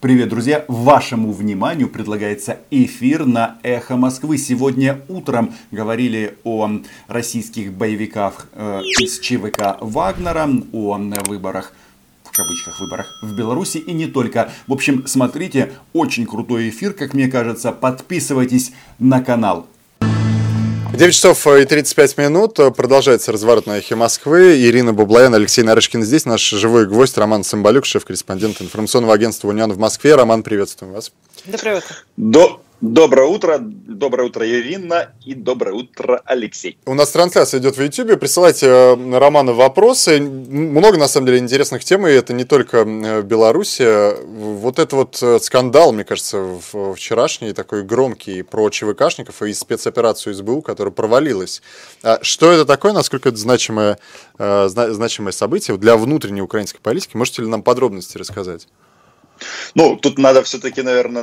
Привет, друзья! Вашему вниманию предлагается эфир на Эхо Москвы. Сегодня утром говорили о российских боевиках э, из ЧВК Вагнера, о выборах в кавычках выборах в Беларуси и не только. В общем, смотрите, очень крутой эфир, как мне кажется. Подписывайтесь на канал. 9 часов и 35 минут. Продолжается разворот на эхе Москвы. Ирина Бублаян, Алексей Нарышкин здесь. Наш живой гвоздь Роман Сымбалюк, шеф-корреспондент информационного агентства «Униан» в Москве. Роман, приветствуем вас. Доброе утро. До... Доброе утро, доброе утро, Ирина, и доброе утро, Алексей. У нас трансляция идет в YouTube, присылайте э, Роману вопросы. Много, на самом деле, интересных тем, и это не только э, Беларусь. Вот это вот э, скандал, мне кажется, вчерашний, такой громкий, про ЧВКшников и спецоперацию СБУ, которая провалилась. А что это такое, насколько это значимое, значимое событие для внутренней украинской политики? Можете ли нам подробности рассказать? Ну, тут надо все-таки, наверное,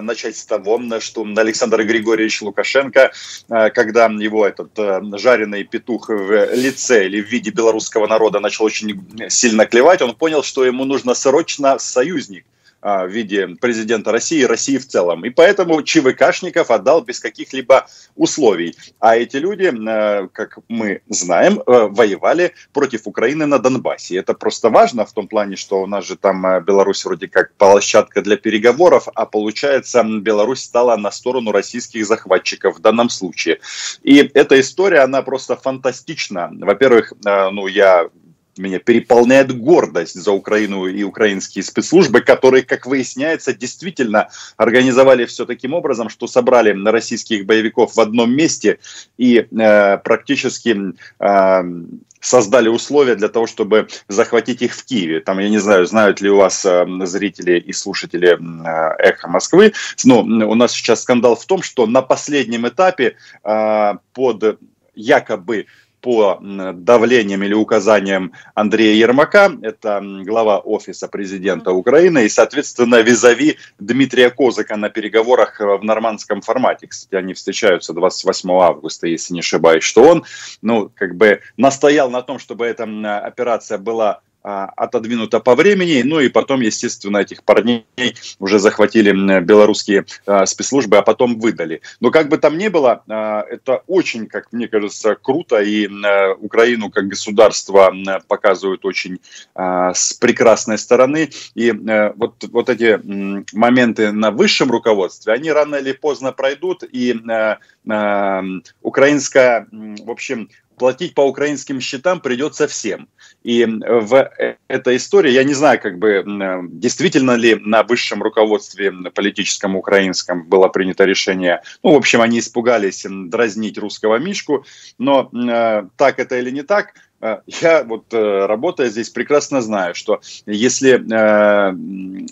начать с того, что Александр Григорьевич Лукашенко, э, когда его этот э, жареный петух в лице или в виде белорусского народа начал очень сильно клевать, он понял, что ему нужно срочно союзник в виде президента России России в целом. И поэтому ЧВКшников отдал без каких-либо условий. А эти люди, э, как мы знаем, э, воевали против Украины на Донбассе. это просто важно в том плане, что у нас же там э, Беларусь вроде как площадка для переговоров, а получается Беларусь стала на сторону российских захватчиков в данном случае. И эта история, она просто фантастична. Во-первых, ну я меня переполняет гордость за Украину и украинские спецслужбы, которые, как выясняется, действительно организовали все таким образом, что собрали российских боевиков в одном месте и э, практически э, создали условия для того, чтобы захватить их в Киеве. Там, я не знаю, знают ли у вас э, зрители и слушатели э, «Эхо Москвы», но у нас сейчас скандал в том, что на последнем этапе э, под якобы по давлениям или указаниям Андрея Ермака, это глава офиса президента Украины, и, соответственно, визави Дмитрия Козыка на переговорах в нормандском формате. Кстати, они встречаются 28 августа, если не ошибаюсь, что он, ну, как бы настоял на том, чтобы эта операция была отодвинуто по времени. Ну и потом, естественно, этих парней уже захватили белорусские а, спецслужбы, а потом выдали. Но как бы там ни было, а, это очень, как мне кажется, круто. И Украину как государство показывают очень с прекрасной стороны. И вот, вот эти моменты на высшем руководстве, они рано или поздно пройдут. И украинская, в общем, платить по украинским счетам придется всем. И в этой истории, я не знаю, как бы действительно ли на высшем руководстве политическом украинском было принято решение, ну, в общем, они испугались дразнить русского Мишку, но э, так это или не так, э, я вот э, работая здесь прекрасно знаю, что если э,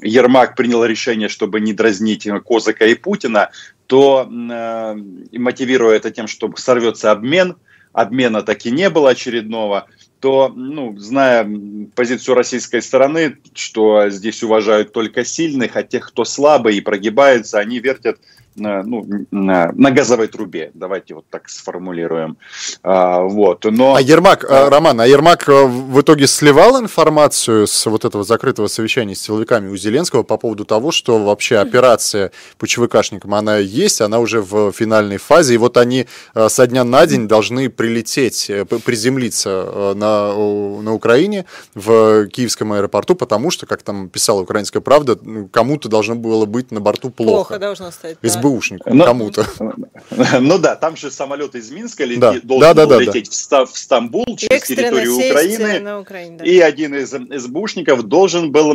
Ермак принял решение, чтобы не дразнить Козака и Путина, то э, мотивируя это тем, что сорвется обмен, обмена таки не было очередного, то, ну, зная позицию российской стороны, что здесь уважают только сильных, а тех, кто слабый и прогибается, они вертят ну, на, на газовой трубе, давайте вот так сформулируем. А, вот, но... А Ермак, а, Роман, а Ермак э, в итоге сливал информацию с вот этого закрытого совещания с силовиками у Зеленского по поводу того, что вообще операция по ЧВКшникам, она есть, она уже в финальной фазе, и вот они э, со дня на день должны прилететь, э, приземлиться на, на Украине в Киевском аэропорту, потому что, как там писала «Украинская правда», кому-то должно было быть на борту плохо. Плохо должно стать, да. СБУшнику, Но, кому-то. Ну да, там же самолет из Минска лети, да. должен да, был да, лететь да. в Стамбул через территорию Украины, Украине, да. и один из СБУшников должен был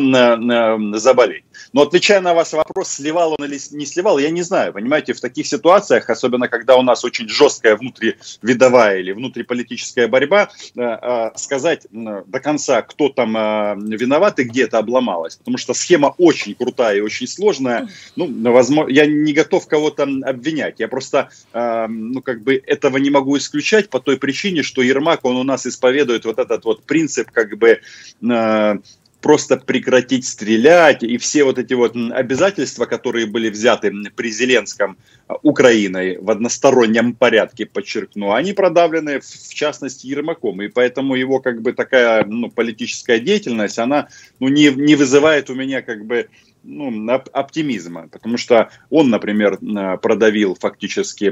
заболеть. Но отвечая на ваш вопрос, сливал он или не сливал, я не знаю. Понимаете, в таких ситуациях, особенно когда у нас очень жесткая внутривидовая или внутриполитическая борьба, э, э, сказать до конца, кто там э, виноват и где это обломалось. Потому что схема очень крутая и очень сложная. Ну, возможно, я не готов готов кого-то обвинять. Я просто, э, ну, как бы этого не могу исключать по той причине, что Ермак, он у нас исповедует вот этот вот принцип, как бы, э, просто прекратить стрелять, и все вот эти вот обязательства, которые были взяты при Зеленском а, Украиной в одностороннем порядке, подчеркну, они продавлены, в частности, Ермаком, и поэтому его как бы такая ну, политическая деятельность, она ну, не, не вызывает у меня как бы ну, оптимизма, потому что он, например, продавил фактически,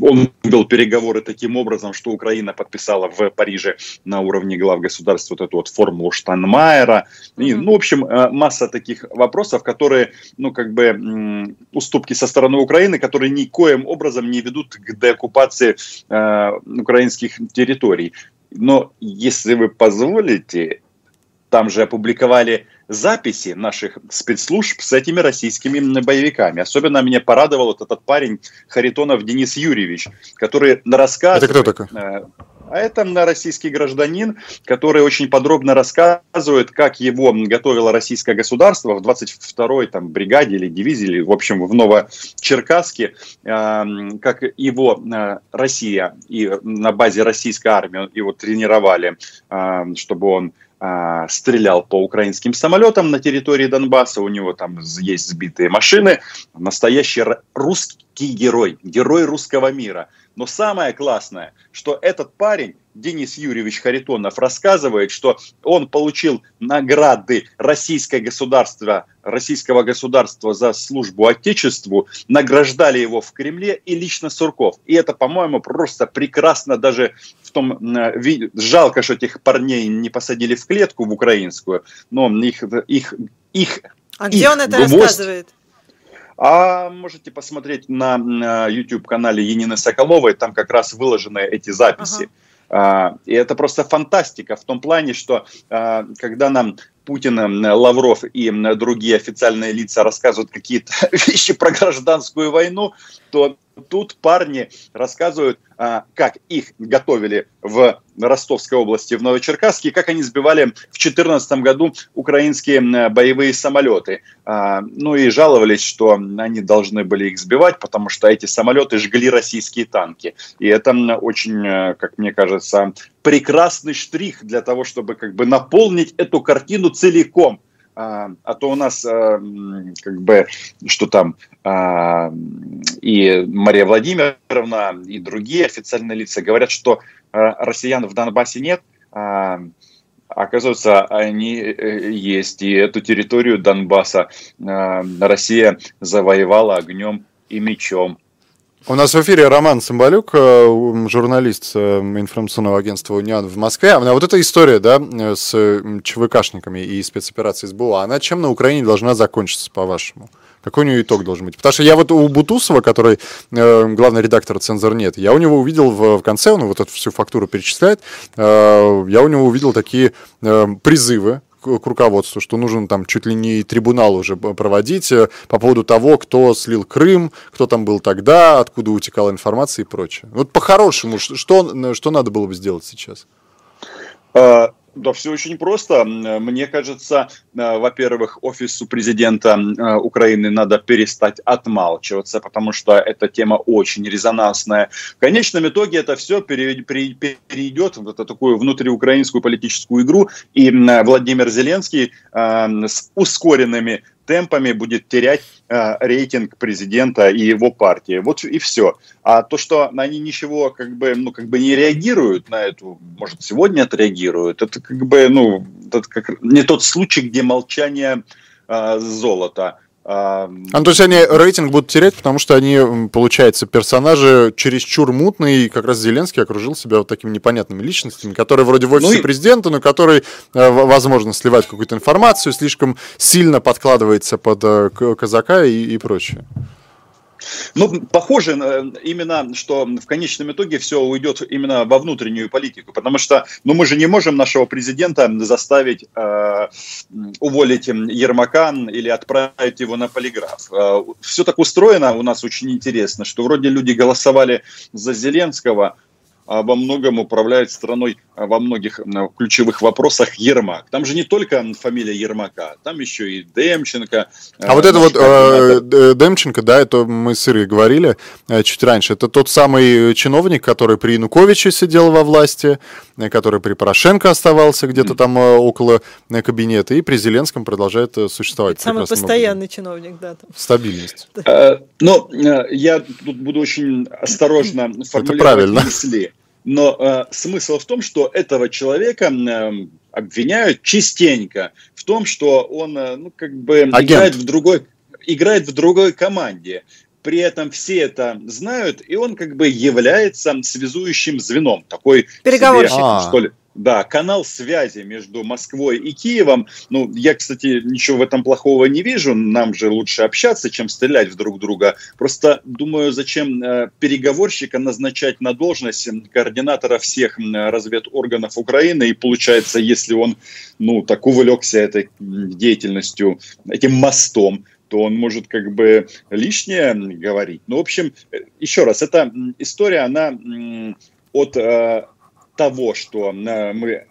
он вел переговоры таким образом, что Украина подписала в Париже на уровне глав государств вот эту вот формулу Штанмайера. И, ну, в общем, э, масса таких вопросов, которые, ну, как бы уступки со стороны Украины, которые никоим образом не ведут к деоккупации э, украинских территорий. Но если вы позволите, там же опубликовали записи наших спецслужб с этими российскими боевиками. Особенно меня порадовал вот этот парень Харитонов Денис Юрьевич, который рассказывает... Это кто такой? Э, а это российский гражданин, который очень подробно рассказывает, как его готовило российское государство в 22-й там, бригаде или дивизии, или, в общем, в Новочеркасске, э, как его э, Россия и на базе российской армии его тренировали, э, чтобы он а, стрелял по украинским самолетам на территории Донбасса, у него там есть сбитые машины, настоящий русский герой, герой русского мира. Но самое классное, что этот парень Денис Юрьевич Харитонов рассказывает, что он получил награды российское государство, российского государства за службу Отечеству, награждали его в Кремле и лично Сурков. И это, по-моему, просто прекрасно даже в том виде. Жалко, что этих парней не посадили в клетку в украинскую, но их, их, их А где он это гвоздь, рассказывает? А можете посмотреть на, на YouTube-канале Енины Соколовой, там как раз выложены эти записи. А, и это просто фантастика в том плане, что а, когда нам Путин, Лавров и другие официальные лица рассказывают какие-то вещи про гражданскую войну, то тут парни рассказывают, а, как их готовили в Ростовской области, в Новочеркасске, как они сбивали в 2014 году украинские боевые самолеты. А, ну и жаловались, что они должны были их сбивать, потому что эти самолеты жгли российские танки. И это очень, э, как мне кажется, прекрасный штрих для того, чтобы как бы наполнить эту картину целиком. А, а то у нас а, как бы что там а, и Мария Владимировна и другие официальные лица говорят, что а, россиян в Донбассе нет. А, Оказывается, они э, есть, и эту территорию Донбасса а, Россия завоевала огнем и мечом. У нас в эфире Роман Самбалюк, э, журналист э, информационного агентства «Униан» в Москве. А вот эта история, да, с ЧВКшниками и спецоперацией СБУ, она чем на Украине должна закончиться, по-вашему? Какой у нее итог должен быть? Потому что я вот у Бутусова, который э, главный редактор «Цензор нет», я у него увидел в, в конце, он вот эту всю фактуру перечисляет, э, я у него увидел такие э, призывы к руководству, что нужен там чуть ли не трибунал уже проводить э, по поводу того, кто слил Крым, кто там был тогда, откуда утекала информация и прочее. Вот по-хорошему, что, что надо было бы сделать сейчас? Да, все очень просто. Мне кажется, э, во-первых, офису президента э, Украины надо перестать отмалчиваться, потому что эта тема очень резонансная. В конечном итоге это все перейдет в такую внутриукраинскую политическую игру, и Владимир Зеленский э, с ускоренными темпами будет терять э, рейтинг президента и его партии. Вот и все. А то, что они ничего как бы, ну, как бы не реагируют на эту, может, сегодня отреагируют, это как бы, ну, это как, не тот случай, где молчание э, золото. А, то есть они рейтинг будут терять, потому что они, получается, персонажи чересчур мутные, и как раз Зеленский окружил себя вот такими непонятными личностями, которые вроде в офисе ну и... президента, но который, э, возможно, сливает какую-то информацию, слишком сильно подкладывается под э, казака и, и прочее. Ну, похоже именно, что в конечном итоге все уйдет именно во внутреннюю политику, потому что, ну, мы же не можем нашего президента заставить э, уволить Ермака или отправить его на полиграф. Э, все так устроено у нас очень интересно, что вроде люди голосовали за Зеленского, а во многом управляет страной во многих ключевых вопросах Ермак. Там же не только фамилия Ермака, там еще и Демченко. А вот это вот э, Демченко, да, это мы с Ирой говорили э, чуть раньше, это тот самый чиновник, который при Януковиче сидел во власти, э, который при Порошенко оставался где-то там э, около кабинета, и при Зеленском продолжает существовать. Это самый постоянный чиновник, да. Там. Стабильность. Но я тут буду очень осторожно формулировать мысли. Но э, смысл в том, что этого человека э, обвиняют частенько в том, что он, э, ну, как бы Агент. играет в другой, играет в другой команде. При этом все это знают, и он как бы является связующим звеном, такой переговорщик, себе, что ли. Да, канал связи между Москвой и Киевом. Ну, я, кстати, ничего в этом плохого не вижу. Нам же лучше общаться, чем стрелять в друг друга. Просто думаю, зачем э, переговорщика назначать на должность координатора всех разведорганов Украины. И получается, если он, ну, так увлекся этой деятельностью, этим мостом, то он может как бы лишнее говорить. Ну, в общем, э, еще раз, эта история, она от э, того, что э, мы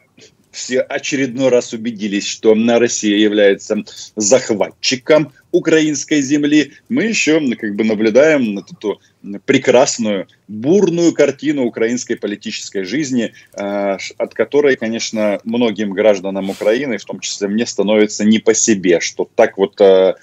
все очередной раз убедились, что Россия является захватчиком украинской земли, мы еще как бы наблюдаем эту прекрасную, бурную картину украинской политической жизни, э, от которой, конечно, многим гражданам Украины, в том числе мне, становится не по себе, что так вот э,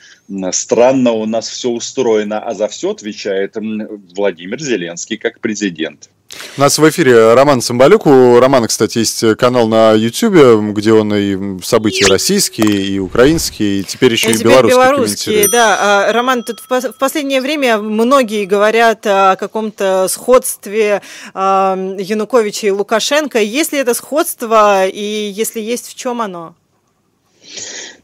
странно у нас все устроено, а за все отвечает Владимир Зеленский как президент. У нас в эфире Роман Самбалюк. У Романа, кстати, есть канал на YouTube, где он и события российские, и украинские, и теперь еще и, и белорусские, белорусские Да, а, Роман, тут в последнее время многие говорят о каком-то сходстве а, Януковича и Лукашенко. Есть ли это сходство, и если есть, в чем оно?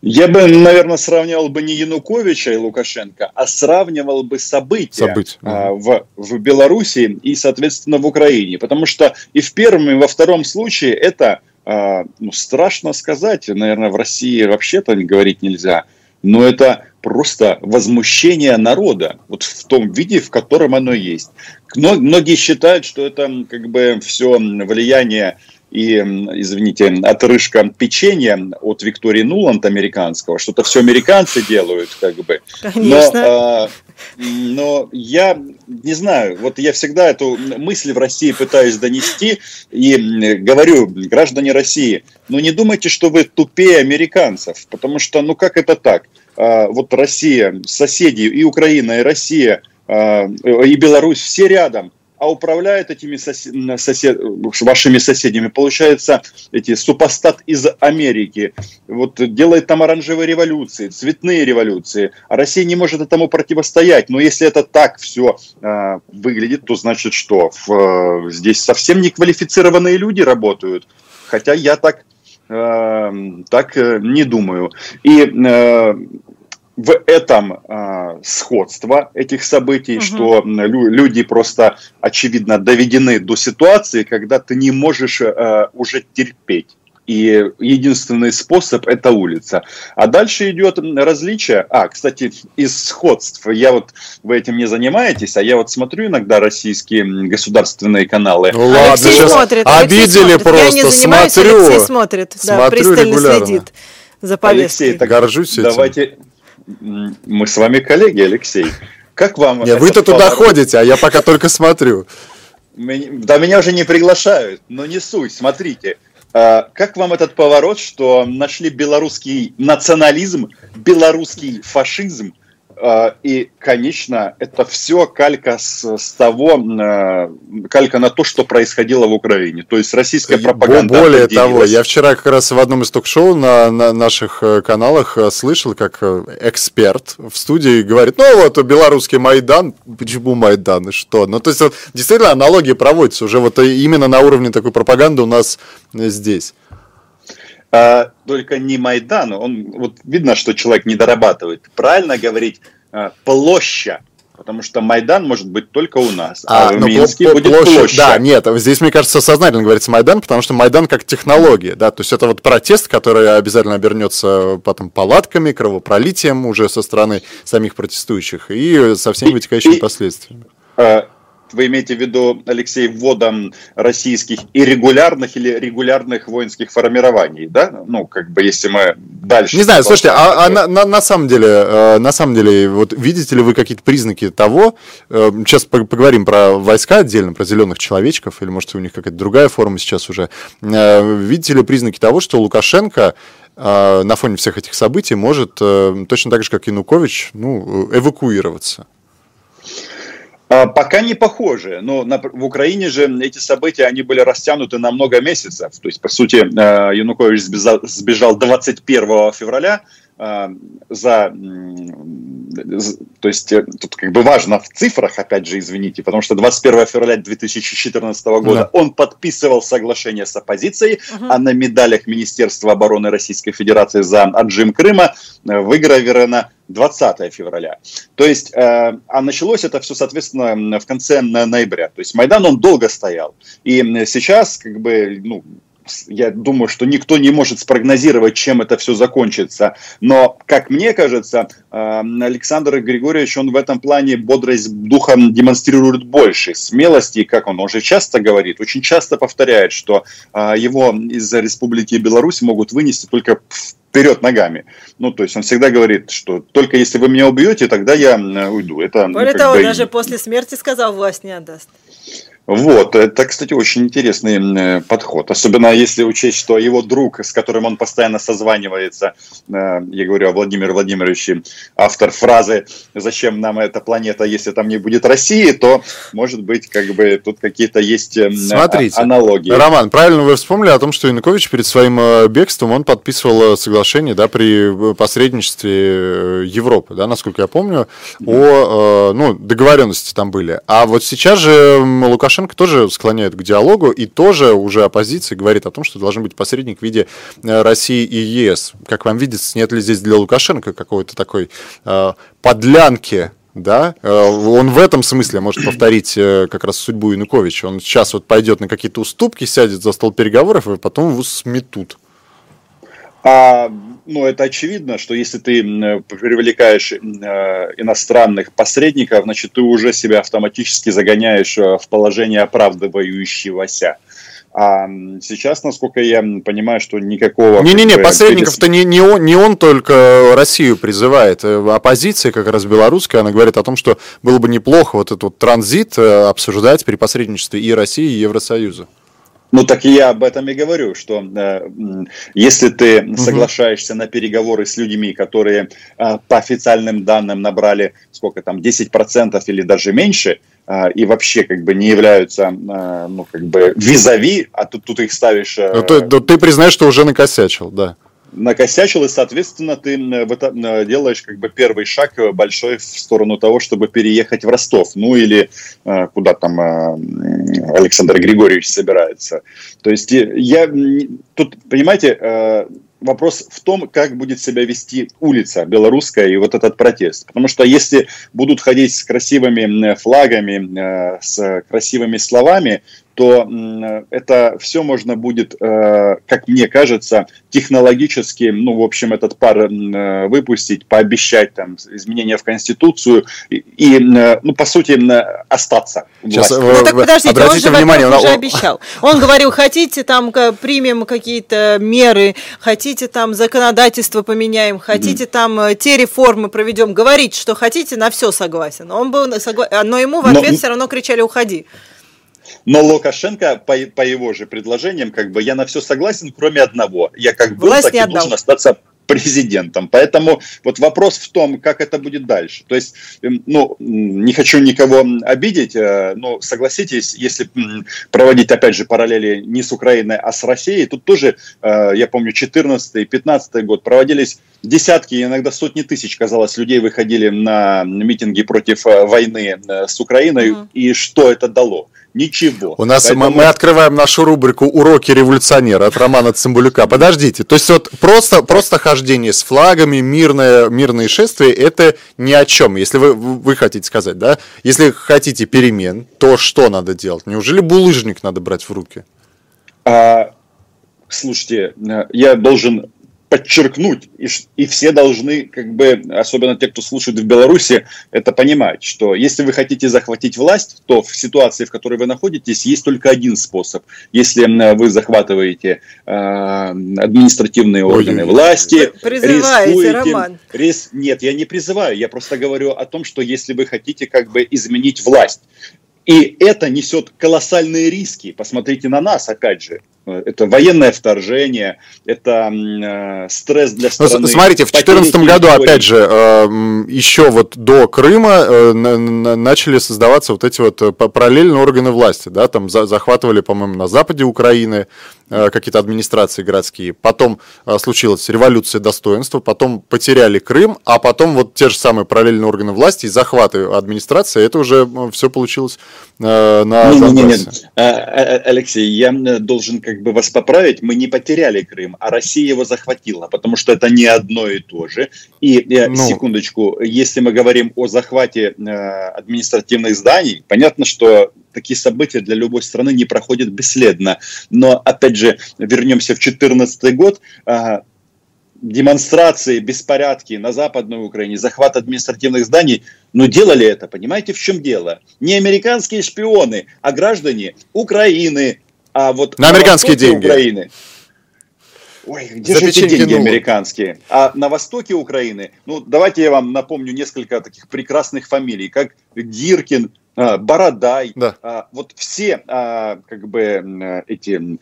Я бы, наверное, сравнивал бы не Януковича и Лукашенко, а сравнивал бы события, события. А, в, в Беларуси и, соответственно, в Украине. Потому что и в первом, и во втором случае это, а, ну, страшно сказать, наверное, в России вообще-то говорить нельзя, но это просто возмущение народа, вот в том виде, в котором оно есть. Многие считают, что это как бы все влияние и, извините, отрыжка печенья от Виктории Нуланд американского, что-то все американцы делают, как бы. Конечно. Но, а, но я не знаю, вот я всегда эту мысль в России пытаюсь донести и говорю, граждане России, ну не думайте, что вы тупее американцев, потому что, ну как это так? А, вот Россия, соседи, и Украина, и Россия, а, и Беларусь, все рядом – а управляют этими сосед, сосед, вашими соседями, получается, эти супостат из Америки, вот делает там оранжевые революции, цветные революции, а Россия не может этому противостоять. Но если это так все э, выглядит, то значит что? В, здесь совсем неквалифицированные люди работают. Хотя я так э, так э, не думаю. И э, в этом э, сходство этих событий, угу. что лю- люди просто, очевидно, доведены до ситуации, когда ты не можешь э, уже терпеть. И единственный способ – это улица. А дальше идет различие. А, кстати, из сходств. Я вот, вы этим не занимаетесь, а я вот смотрю иногда российские государственные каналы. Ну ладно, Алексей сейчас смотрит, обидели Алексей просто. Я не занимаюсь, смотрю. Алексей смотрит, да, смотрю пристально регулярно. следит за повесткой. Алексей, так Горжусь этим. давайте мы с вами коллеги, Алексей. Как вам? Нет, вы-то туда ходите, а я пока только смотрю. Да меня уже не приглашают, но не суть. Смотрите, а, как вам этот поворот, что нашли белорусский национализм, белорусский фашизм, и, конечно, это все калька с, с того, а, калька на то, что происходило в Украине. То есть российская пропаганда. Более того, я вчера как раз в одном из ток-шоу на, на наших э, каналах э, слышал, как э, эксперт в студии говорит, ну вот белорусский Майдан, почему Майдан и что? Ну то есть вот, действительно аналогия проводится уже вот именно на уровне такой пропаганды у нас здесь а, только не Майдан, он, вот видно, что человек не дорабатывает. Правильно говорить а, площадь. Потому что Майдан может быть только у нас, а, а в Минске будет площадь, площадь. Да, нет, здесь, мне кажется, сознательно говорится Майдан, потому что Майдан как технология, да, то есть это вот протест, который обязательно обернется потом палатками, кровопролитием уже со стороны самих протестующих и со всеми вытекающими и, последствиями. А, вы имеете в виду, Алексей, вводом российских иррегулярных или регулярных воинских формирований, да? Ну, как бы, если мы дальше... Не знаю, слушайте, а, а на, на, на самом деле, э, на самом деле, вот видите ли вы какие-то признаки того, э, сейчас поговорим про войска отдельно, про зеленых человечков, или, может, у них какая-то другая форма сейчас уже, э, видите ли признаки того, что Лукашенко на фоне всех этих событий может точно так же, как Янукович, ну, эвакуироваться? А, пока не похоже, но в Украине же эти события, они были растянуты на много месяцев. То есть, по сути, э, Янукович сбежал, сбежал 21 февраля, а, за, то есть э, тут как бы важно в цифрах, опять же, извините, потому что 21 февраля 2014 года да. он подписывал соглашение с оппозицией, угу. а на медалях Министерства обороны Российской Федерации за отжим Крыма э, выгравировано 20 февраля. То есть, э, а началось это все, соответственно, в конце ноября. То есть Майдан, он долго стоял. И сейчас, как бы, ну, я думаю, что никто не может спрогнозировать, чем это все закончится. Но, как мне кажется, эм, Александр Григорьевич, он в этом плане бодрость духа демонстрирует больше. Смелости, как он уже часто говорит, очень часто повторяет, что э, его из Республики Беларусь могут вынести только вперед ногами. Ну, то есть он всегда говорит, что только если вы меня убьете, тогда я уйду. Это, Более того, бы... даже после смерти сказал, власть не отдаст. Вот, это, кстати, очень интересный э, подход. Особенно если учесть, что его друг, с которым он постоянно созванивается, э, я говорю о Владимире Владимировиче, автор фразы «Зачем нам эта планета, если там не будет России?», то, может быть, как бы тут какие-то есть э, Смотрите, аналогии. Роман, правильно вы вспомнили о том, что Янукович перед своим бегством, он подписывал соглашение да, при посредничестве Европы, да, насколько я помню, о ну, договоренности там были. А вот сейчас же Лукашенко Лукашенко тоже склоняет к диалогу и тоже уже оппозиция говорит о том, что должен быть посредник в виде э, России и ЕС. Как вам видится, нет ли здесь для Лукашенко какой-то такой э, подлянки да, э, он в этом смысле может повторить э, как раз судьбу Януковича. Он сейчас вот пойдет на какие-то уступки, сядет за стол переговоров, и потом его сметут. А, ну, это очевидно, что если ты привлекаешь э, иностранных посредников, значит, ты уже себя автоматически загоняешь э, в положение оправдывающегося. А сейчас, насколько я понимаю, что никакого... Не-не-не, посредников-то не, не, он, не он только Россию призывает. Э, оппозиция, как раз белорусская, она говорит о том, что было бы неплохо вот этот вот транзит обсуждать при посредничестве и России, и Евросоюза. Ну так я об этом и говорю, что э, если ты угу. соглашаешься на переговоры с людьми, которые э, по официальным данным набрали сколько там 10% или даже меньше, э, и вообще как бы не являются э, ну как бы визави, а тут, тут их ставишь... Э, ну, ты, ты признаешь, что уже накосячил, да накосячил, и, соответственно, ты делаешь как бы первый шаг большой в сторону того, чтобы переехать в Ростов, ну или э, куда там э, Александр Григорьевич собирается. То есть я тут, понимаете, э, вопрос в том, как будет себя вести улица белорусская и вот этот протест. Потому что если будут ходить с красивыми флагами, с красивыми словами, то это все можно будет, э, как мне кажется, технологически, ну, в общем, этот пар э, выпустить, пообещать там изменения в Конституцию и, и э, ну, по сути, остаться. Сейчас, ну, так подождите, Обратите он же, внимание, он уже обещал. Он говорил, хотите там примем какие-то меры, хотите там законодательство поменяем, хотите там те реформы проведем, говорить, что хотите, на все согласен. Он был согласен, но ему в ответ но... все равно кричали, уходи. Но Лукашенко, по, по его же предложениям, как бы я на все согласен, кроме одного. Я как был, Власть так и отдал. должен остаться президентом. Поэтому вот вопрос в том, как это будет дальше. То есть, эм, ну, не хочу никого обидеть, э, но согласитесь, если проводить, опять же, параллели не с Украиной, а с Россией, тут тоже, э, я помню, 14-15 год проводились десятки, иногда сотни тысяч, казалось, людей выходили на митинги против э, войны с Украиной, mm-hmm. и что это дало? Ничего. У нас Поэтому... мы, мы открываем нашу рубрику «Уроки революционера» от Романа Цымбулюка. Подождите, то есть вот просто, просто хождение с флагами, мирное, мирные шествия – это ни о чем, если вы, вы хотите сказать, да? Если хотите перемен, то что надо делать? Неужели булыжник надо брать в руки? А, слушайте, э, я должен подчеркнуть, и, и все должны, как бы, особенно те, кто слушает в Беларуси, это понимать, что если вы хотите захватить власть, то в ситуации, в которой вы находитесь, есть только один способ. Если вы захватываете э, административные органы Ой, власти, рискуете, Роман. Рис, нет, я не призываю, я просто говорю о том, что если вы хотите как бы изменить власть, и это несет колоссальные риски. Посмотрите на нас, опять же. Это военное вторжение, это э, стресс для ну, страны. Смотрите, в 2014 году, опять же, э, еще вот до Крыма э, начали создаваться вот эти вот параллельные органы власти, да, там захватывали, по-моему, на западе Украины какие-то администрации городские, потом случилась революция достоинства, потом потеряли Крым, а потом вот те же самые параллельные органы власти и захваты администрации, это уже все получилось на нет, нет, нет. Алексей, я должен как как бы вас поправить, мы не потеряли Крым, а Россия его захватила, потому что это не одно и то же. И э, ну... секундочку, если мы говорим о захвате э, административных зданий, понятно, что такие события для любой страны не проходят бесследно. Но, опять же, вернемся в 2014 год, э, демонстрации, беспорядки на Западной Украине, захват административных зданий, но делали это, понимаете, в чем дело? Не американские шпионы, а граждане Украины, а вот на, американские деньги. Украины, Ой, где же эти деньги американские? А на востоке Украины, ну, давайте я вам напомню несколько таких прекрасных фамилий, как Гиркин, Бородай, да. А, вот все а, как бы эти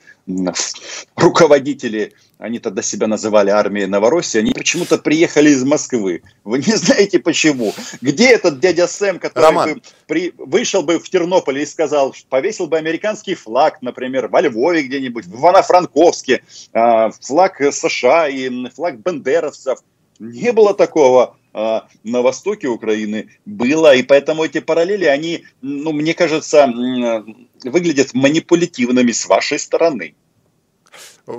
руководители, они тогда себя называли армией Новороссии, они почему-то приехали из Москвы. Вы не знаете почему. Где этот дядя Сэм, который Роман. бы при, вышел бы в Тернополе и сказал, повесил бы американский флаг, например, во Львове где-нибудь, в Ивано-Франковске, флаг США и флаг бендеровцев. Не было такого. А, на востоке Украины было, и поэтому эти параллели, они, ну, мне кажется, выглядят манипулятивными с вашей стороны.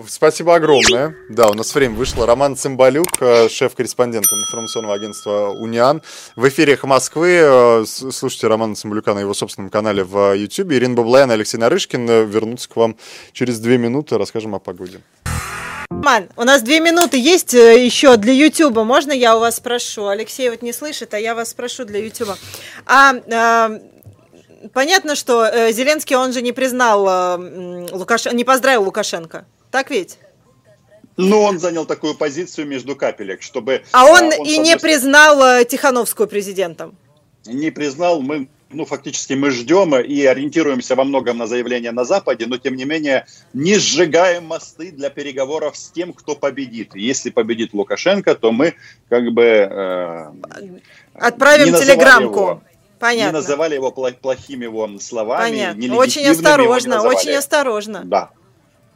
Спасибо огромное. Да, у нас время вышло. Роман Цымбалюк, э, шеф-корреспондент информационного агентства «Униан». В эфире Москвы. Э, слушайте Романа Цымбалюка на его собственном канале в YouTube. Ирина Баблаян и Алексей Нарышкин э, вернутся к вам через две минуты. Расскажем о погоде. Ман, у нас две минуты есть э, еще для Ютуба. Можно я у вас спрошу? Алексей вот не слышит, а я вас спрошу для Ютуба. А, а понятно, что э, Зеленский, он же не признал э, Лукаш... не поздравил Лукашенко. Так ведь? Ну, он занял такую позицию между капелек, чтобы... А он, он и не признал Тихановскую президентом? Не признал, мы ну, фактически мы ждем и ориентируемся во многом на заявления на Западе, но тем не менее не сжигаем мосты для переговоров с тем, кто победит. Если победит Лукашенко, то мы как бы... Э, Отправим телеграммку. Его, Понятно. Не называли его плохими его словами. Понятно. Очень осторожно, очень осторожно. Да.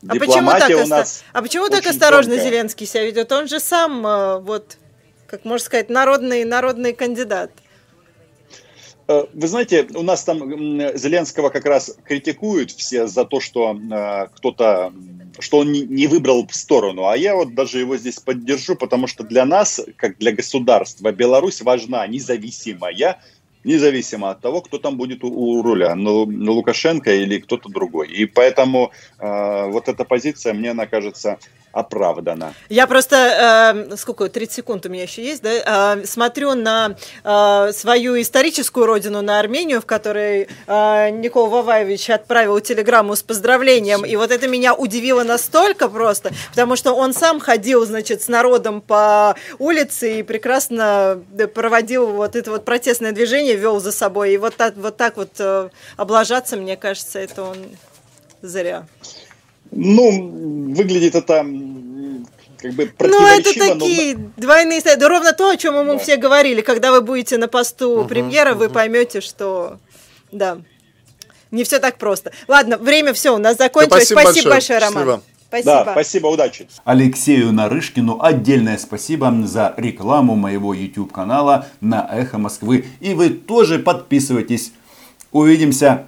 А почему, так, у нас а почему так осторожно тонкая. Зеленский себя ведет? Он же сам, э, вот, как можно сказать, народный, народный кандидат. Э, вы знаете, у нас там Зеленского как раз критикуют все за то, что э, кто-то, что он не выбрал сторону. А я вот даже его здесь поддержу, потому что для нас, как для государства, Беларусь важна, независимая, независимо от того, кто там будет у, у руля, ну, ну, Лукашенко или кто-то другой. И поэтому э, вот эта позиция мне, она кажется, оправдана. Я просто, э, сколько, 30 секунд у меня еще есть, да, э, смотрю на э, свою историческую родину, на Армению, в которой э, Никол Ваваевич отправил телеграмму с поздравлением, и вот это меня удивило настолько просто, потому что он сам ходил, значит, с народом по улице и прекрасно проводил вот это вот протестное движение, вел за собой, и вот так вот, так вот э, облажаться, мне кажется, это он зря. Ну, выглядит это как бы Ну, это такие но... двойные да, ровно то, о чем мы да. все говорили. Когда вы будете на посту угу, премьера, угу. вы поймете, что да, не все так просто. Ладно, время все, у нас закончилось. Да, спасибо, спасибо большое, большое Роман. Спасибо. Да, спасибо, удачи. Алексею Нарышкину отдельное спасибо за рекламу моего YouTube канала на Эхо Москвы. И вы тоже подписывайтесь. Увидимся